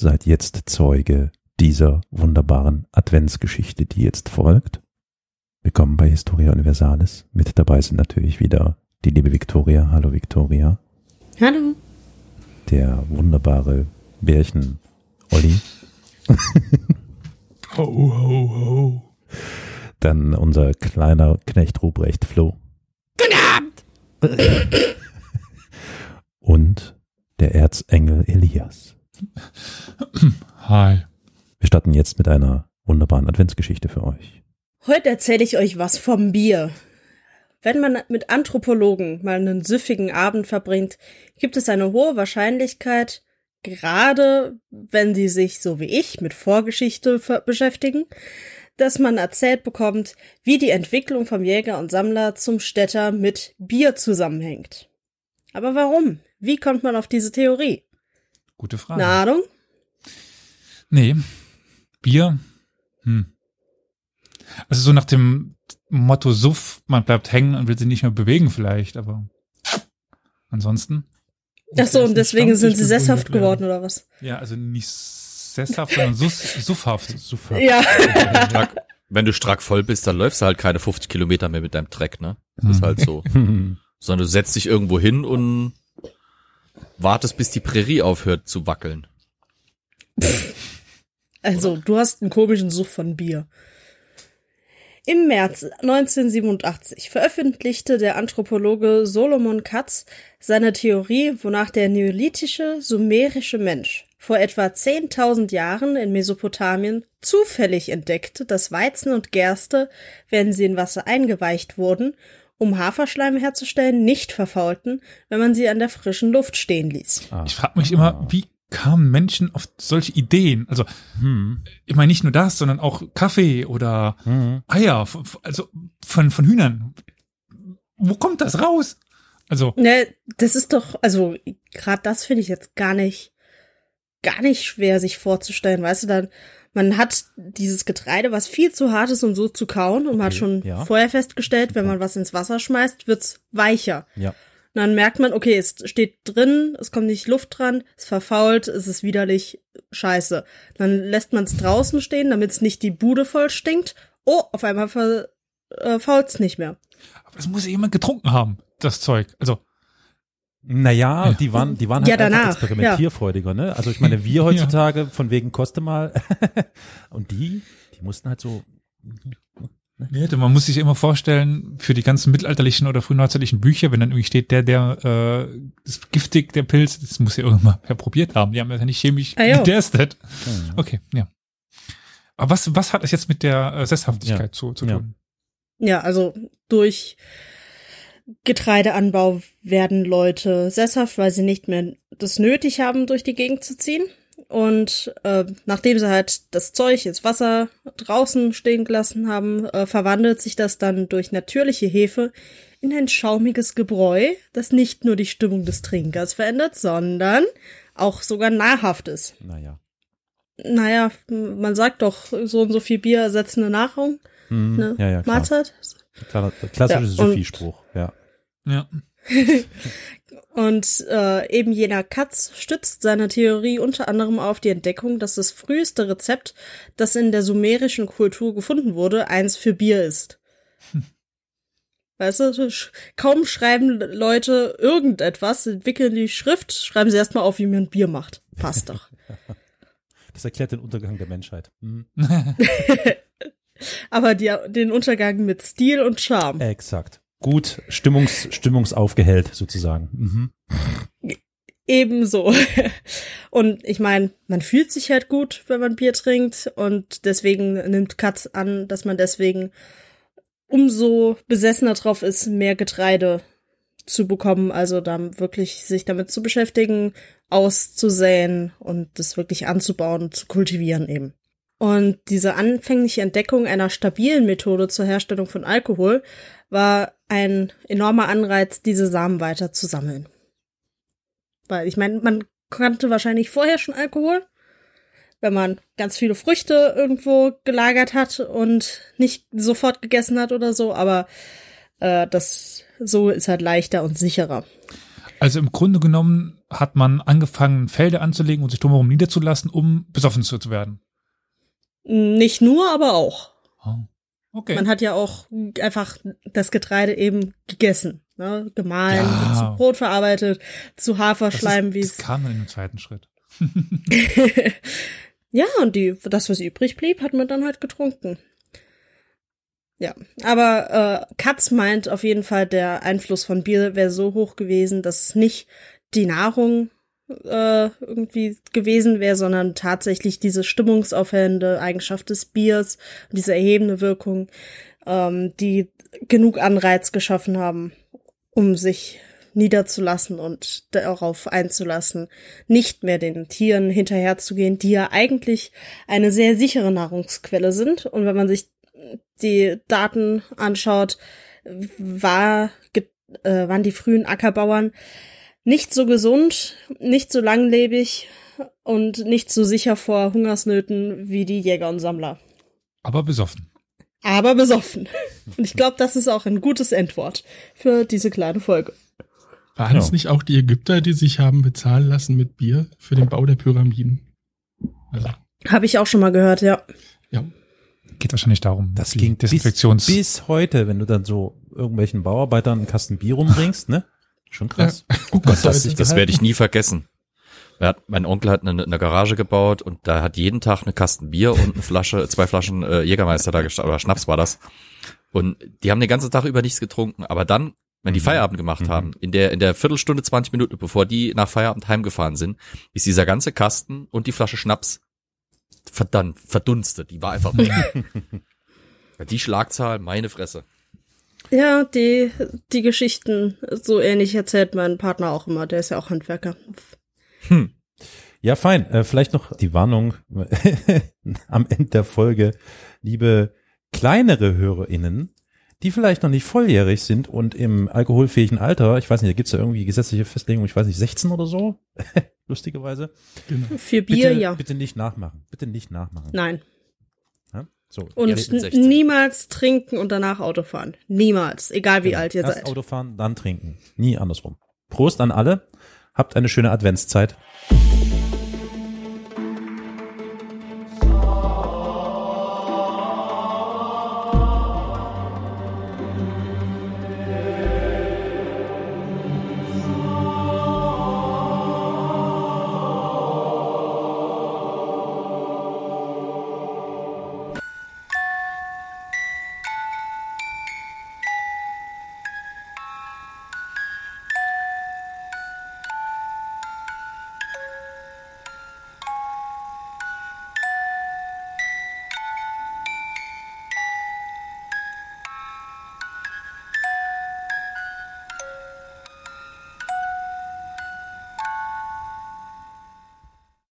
Seid jetzt Zeuge dieser wunderbaren Adventsgeschichte, die jetzt folgt. Willkommen bei Historia Universalis. Mit dabei sind natürlich wieder die liebe Victoria. Hallo Victoria. Hallo. Der wunderbare Bärchen Olli. ho, ho, ho. Dann unser kleiner Knecht Ruprecht Flo. Guten Abend. Und der Erzengel Elias. Hi. Wir starten jetzt mit einer wunderbaren Adventsgeschichte für euch. Heute erzähle ich euch was vom Bier. Wenn man mit Anthropologen mal einen süffigen Abend verbringt, gibt es eine hohe Wahrscheinlichkeit, gerade wenn sie sich, so wie ich, mit Vorgeschichte beschäftigen, dass man erzählt bekommt, wie die Entwicklung vom Jäger und Sammler zum Städter mit Bier zusammenhängt. Aber warum? Wie kommt man auf diese Theorie? Gute Frage. Eine Ahnung? Nee. Bier? Hm. Also so nach dem Motto Suff, man bleibt hängen und will sich nicht mehr bewegen vielleicht, aber ansonsten. Ach so, und deswegen sind sie sesshaft geworden oder was? Ja, also nicht sesshaft, sondern suff, suffhaft. suffhaft. Ja. Wenn du strack voll bist, dann läufst du halt keine 50 Kilometer mehr mit deinem Treck, ne? Das ist halt so. Sondern du setzt dich irgendwo hin und wartest, bis die Prärie aufhört zu wackeln. Also, du hast einen komischen Such von Bier. Im März 1987 veröffentlichte der Anthropologe Solomon Katz seine Theorie, wonach der neolithische sumerische Mensch vor etwa 10.000 Jahren in Mesopotamien zufällig entdeckte, dass Weizen und Gerste, wenn sie in Wasser eingeweicht wurden, um Haferschleim herzustellen, nicht verfaulten, wenn man sie an der frischen Luft stehen ließ. Ah. Ich frage mich immer, wie kamen Menschen auf solche Ideen? Also, hm. ich meine nicht nur das, sondern auch Kaffee oder hm. Eier, also von, von Hühnern. Wo kommt das raus? Also. Ne, das ist doch, also, gerade das finde ich jetzt gar nicht, gar nicht schwer sich vorzustellen, weißt du, dann, man hat dieses Getreide, was viel zu hart ist, um so zu kauen, und man hat schon ja. vorher festgestellt, wenn man was ins Wasser schmeißt, wird's weicher. Ja. Und dann merkt man, okay, es steht drin, es kommt nicht Luft dran, es verfault, es ist widerlich scheiße. Dann lässt man es draußen stehen, damit es nicht die Bude voll stinkt. Oh, auf einmal verfault's äh, nicht mehr. Aber es muss jemand getrunken haben, das Zeug. Also. Naja, ja. die waren, die waren halt ja, danach, experimentierfreudiger, ne? Also ich meine, wir heutzutage von wegen koste mal und die, die mussten halt so Nee, man muss sich immer vorstellen, für die ganzen mittelalterlichen oder frühneuzeitlichen Bücher, wenn dann irgendwie steht, der, der, äh, ist giftig, der Pilz, das muss ja irgendwann mal probiert haben. Die haben das ja nicht chemisch ah, getestet. Okay, ja. Aber was, was hat es jetzt mit der äh, Sesshaftigkeit ja. zu, zu tun? Ja, also durch Getreideanbau werden Leute sesshaft, weil sie nicht mehr das nötig haben, durch die Gegend zu ziehen. Und äh, nachdem sie halt das Zeug ins Wasser draußen stehen gelassen haben, äh, verwandelt sich das dann durch natürliche Hefe in ein schaumiges Gebräu, das nicht nur die Stimmung des Trinkers verändert, sondern auch sogar nahrhaft ist. Naja. Naja, man sagt doch, so und so viel Bier ersetzen eine Nahrung, mhm. eine ja, ja, Mahlzeit. Klar, klassische ja, Sufi-Spruch, ja. Ja. Und äh, eben jener Katz stützt seine Theorie unter anderem auf die Entdeckung, dass das früheste Rezept, das in der sumerischen Kultur gefunden wurde, eins für Bier ist. Hm. Weißt du, kaum schreiben Leute irgendetwas, entwickeln die Schrift, schreiben sie erstmal auf, wie man Bier macht. Passt doch. Das erklärt den Untergang der Menschheit. Hm. Aber die, den Untergang mit Stil und Charme. Exakt gut stimmungs, stimmungsaufgehellt sozusagen. Mhm. Ebenso. Und ich meine, man fühlt sich halt gut, wenn man Bier trinkt und deswegen nimmt Katz an, dass man deswegen umso besessener drauf ist, mehr Getreide zu bekommen, also dann wirklich sich damit zu beschäftigen, auszusäen und das wirklich anzubauen, zu kultivieren eben. Und diese anfängliche Entdeckung einer stabilen Methode zur Herstellung von Alkohol war ein enormer Anreiz, diese Samen weiter zu sammeln. Weil ich meine, man kannte wahrscheinlich vorher schon Alkohol, wenn man ganz viele Früchte irgendwo gelagert hat und nicht sofort gegessen hat oder so, aber äh, das so ist halt leichter und sicherer. Also im Grunde genommen hat man angefangen, Felder anzulegen und sich drumherum niederzulassen, um besoffen zu werden. Nicht nur, aber auch. Oh. Okay. Man hat ja auch einfach das Getreide eben gegessen, ne? gemahlen, Ja. zu Brot verarbeitet, zu das, Haferschleim, wie das es. kam dann in dem zweiten Schritt. ja, und die, das, was übrig blieb, hat man dann halt getrunken. Ja, aber äh, Katz meint auf jeden Fall, der Einfluss von Bier wäre so hoch gewesen, dass es nicht die Nahrung äh, irgendwie gewesen wäre, sondern tatsächlich diese stimmungsaufhellende Eigenschaft des Biers, diese erhebende Wirkung, ähm, die genug Anreiz geschaffen haben, um sich niederzulassen und darauf einzulassen, nicht mehr den Tieren hinterherzugehen, die ja eigentlich eine sehr sichere Nahrungsquelle sind. Und wenn man sich die Daten anschaut, war, äh, waren die frühen Ackerbauern nicht so gesund, nicht so langlebig und nicht so sicher vor Hungersnöten wie die Jäger und Sammler. Aber besoffen. Aber besoffen. Und ich glaube, das ist auch ein gutes Endwort für diese kleine Folge. Waren es Ja. nicht auch die Ägypter, die sich haben bezahlen lassen mit Bier für den Bau der Pyramiden? Also, Habe ich auch schon mal gehört, ja. ja. Geht wahrscheinlich darum. Das ging bis, Desinfektions bis heute, wenn du dann so irgendwelchen Bauarbeitern einen Kasten Bier rumbringst, ne? Schon krass. Oh Gott, das das sich Das werde ich nie vergessen. Er hat, mein Onkel hat eine, eine Garage gebaut und da hat jeden Tag eine Kasten Bier und eine Flasche, zwei Flaschen äh, Jägermeister da gestanden, oder Schnaps war das. Und die haben den ganzen Tag über nichts getrunken. Aber dann, wenn die Mhm. Feierabend gemacht Mhm. haben, in der, in der Viertelstunde, 20 Minuten, bevor die nach Feierabend heimgefahren sind, ist dieser ganze Kasten und die Flasche Schnaps verdammt, verdunstet. Die war einfach Ja, die Schlagzahl, meine Fresse. Ja, die, die Geschichten, so ähnlich erzählt mein Partner auch immer, der ist ja auch Handwerker. Hm. Ja, fein. Äh, vielleicht noch die Warnung am Ende der Folge, liebe kleinere HörerInnen, die vielleicht noch nicht volljährig sind und im alkoholfähigen Alter, ich weiß nicht, da gibt's ja irgendwie gesetzliche Festlegung, ich weiß nicht, 16 oder so, lustigerweise. Genau. Für Bier, bitte, ja. Bitte nicht nachmachen. Bitte nicht nachmachen. Nein. So. Und Jetzt n- 16. niemals trinken und danach Auto fahren. Niemals. Egal wie Genau. alt ihr Erst seid. Auto fahren, dann trinken. Nie andersrum. Prost an alle. Habt eine schöne Adventszeit.